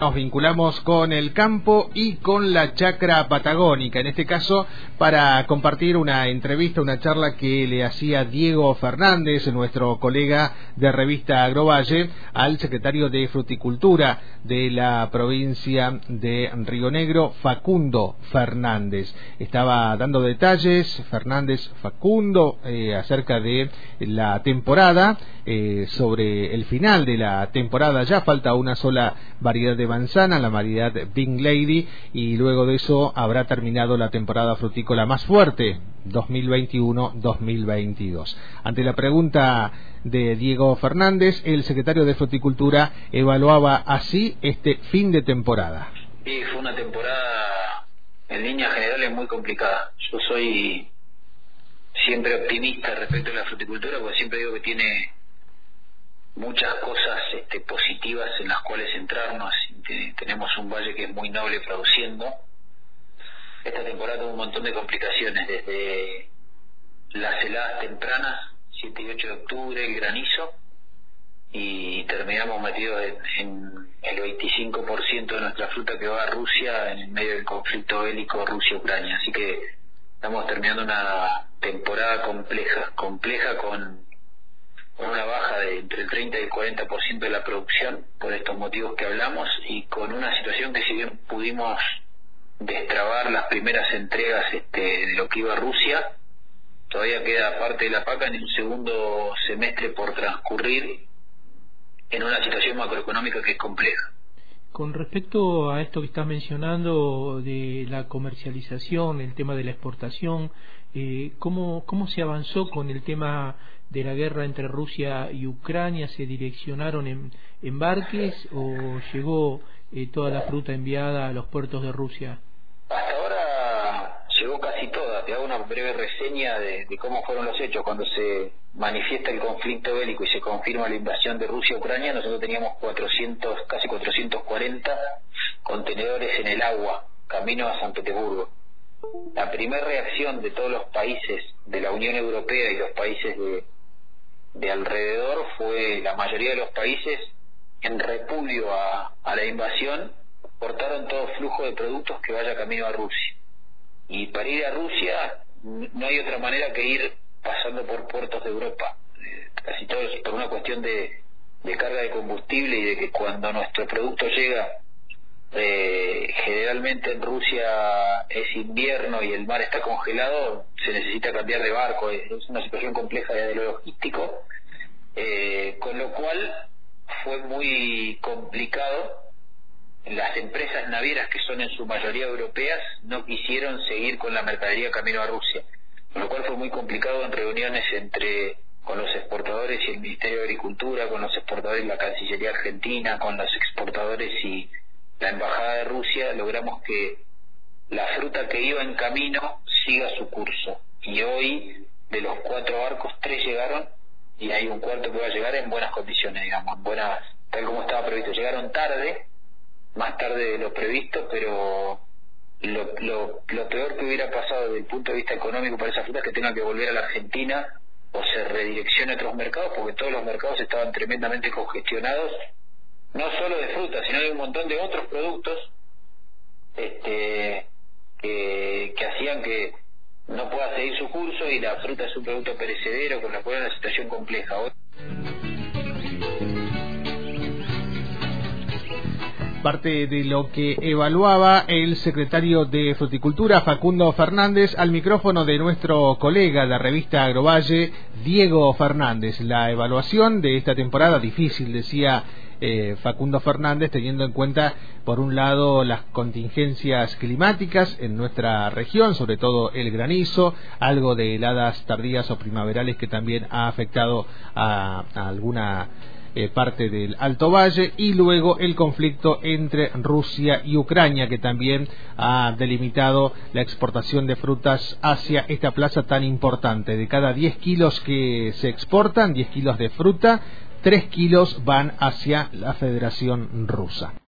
Nos vinculamos con el campo y con la chacra patagónica, en este caso para compartir una entrevista, una charla que le hacía Diego Fernández, nuestro colega de revista Agrovalle, al secretario de Fruticultura de la provincia de Río Negro, Facundo Fernández. Estaba dando detalles, Fernández Facundo, eh, acerca de la temporada, eh, sobre el final de la temporada, ya falta una sola variedad de manzana, la variedad Bing Lady, y luego de eso habrá terminado la temporada frutícola más fuerte, 2021-2022. Ante la pregunta de Diego Fernández, el secretario de Fruticultura evaluaba así este fin de temporada. Sí, fue una temporada en líneas generales muy complicada. Yo soy siempre optimista respecto a la fruticultura porque siempre digo que tiene muchas cosas este, positivas en las cuales centrarnos. Tenemos un valle que es muy noble produciendo. Esta temporada tuvo un montón de complicaciones, desde las heladas tempranas, 7 y 8 de octubre, el granizo, y terminamos metidos en, el 25% de nuestra fruta que va a Rusia en medio del conflicto bélico Rusia-Ucrania. Así que estamos terminando una temporada compleja, compleja con con una baja de entre el 30 y el 40% de la producción por estos motivos que hablamos y con una situación que si bien pudimos destrabar las primeras entregas este, de lo que iba Rusia, todavía queda parte de la paca en el segundo semestre por transcurrir en una situación macroeconómica que es compleja. Con respecto a esto que estás mencionando de la comercialización, el tema de la exportación, eh, ¿cómo, ¿cómo se avanzó con el tema de la guerra entre Rusia y Ucrania se direccionaron en embarques o llegó eh, toda la fruta enviada a los puertos de Rusia? Casi toda. Te hago una breve reseña de, cómo fueron los hechos. Cuando se manifiesta el conflicto bélico y se confirma la invasión de Rusia a Ucrania, nosotros teníamos 400, casi 440 contenedores en el agua, camino a San Petersburgo. La primera reacción de todos los países de la Unión Europea y los países de, de alrededor fue la mayoría de los países en repudio a, la invasión cortaron todo flujo de productos que vaya camino a Rusia. Y para ir a Rusia no hay otra manera que ir pasando por puertos de Europa. Eh, casi todo es por una cuestión de, de carga de combustible y de que cuando nuestro producto llega eh, generalmente en Rusia es invierno y el mar está congelado, se necesita cambiar de barco, es una situación compleja de lo logístico, eh, con lo cual fue muy complicado. Las empresas navieras, que son en su mayoría europeas, no quisieron seguir con la mercadería camino a Rusia, con lo cual fue muy complicado en reuniones entre con los exportadores y el Ministerio de Agricultura, con los exportadores y la Cancillería Argentina, con los exportadores y la Embajada de Rusia, logramos que la fruta que iba en camino siga su curso. Y hoy, de los cuatro barcos, tres llegaron y hay un cuarto que va a llegar en buenas condiciones, digamos, en buenas, tal como estaba previsto. Llegaron tarde, más tarde de lo previsto, pero lo, lo, lo peor que hubiera pasado desde el punto de vista económico para esa fruta es que tenga que volver a la Argentina o se redireccione a otros mercados, porque todos los mercados estaban tremendamente congestionados no solo de fruta, sino de un montón de otros productos este, que, hacían que no pueda seguir su curso y la fruta es un producto perecedero con la cual es una situación compleja. Parte de lo que evaluaba el secretario de Fruticultura, Facundo Fernández, al micrófono de nuestro colega de la revista Agrovalle, Diego Fernández. La evaluación de esta temporada difícil, decía eh, Facundo Fernández, teniendo en cuenta, por un lado, las contingencias climáticas en nuestra región, sobre todo el granizo, algo de heladas tardías o primaverales que también ha afectado a, alguna eh, parte del Alto Valle y luego el conflicto entre Rusia y Ucrania que también ha delimitado la exportación de frutas hacia esta plaza tan importante. De cada 10 kilos que se exportan, 10 kilos de fruta, 3 kilos van hacia la Federación Rusa.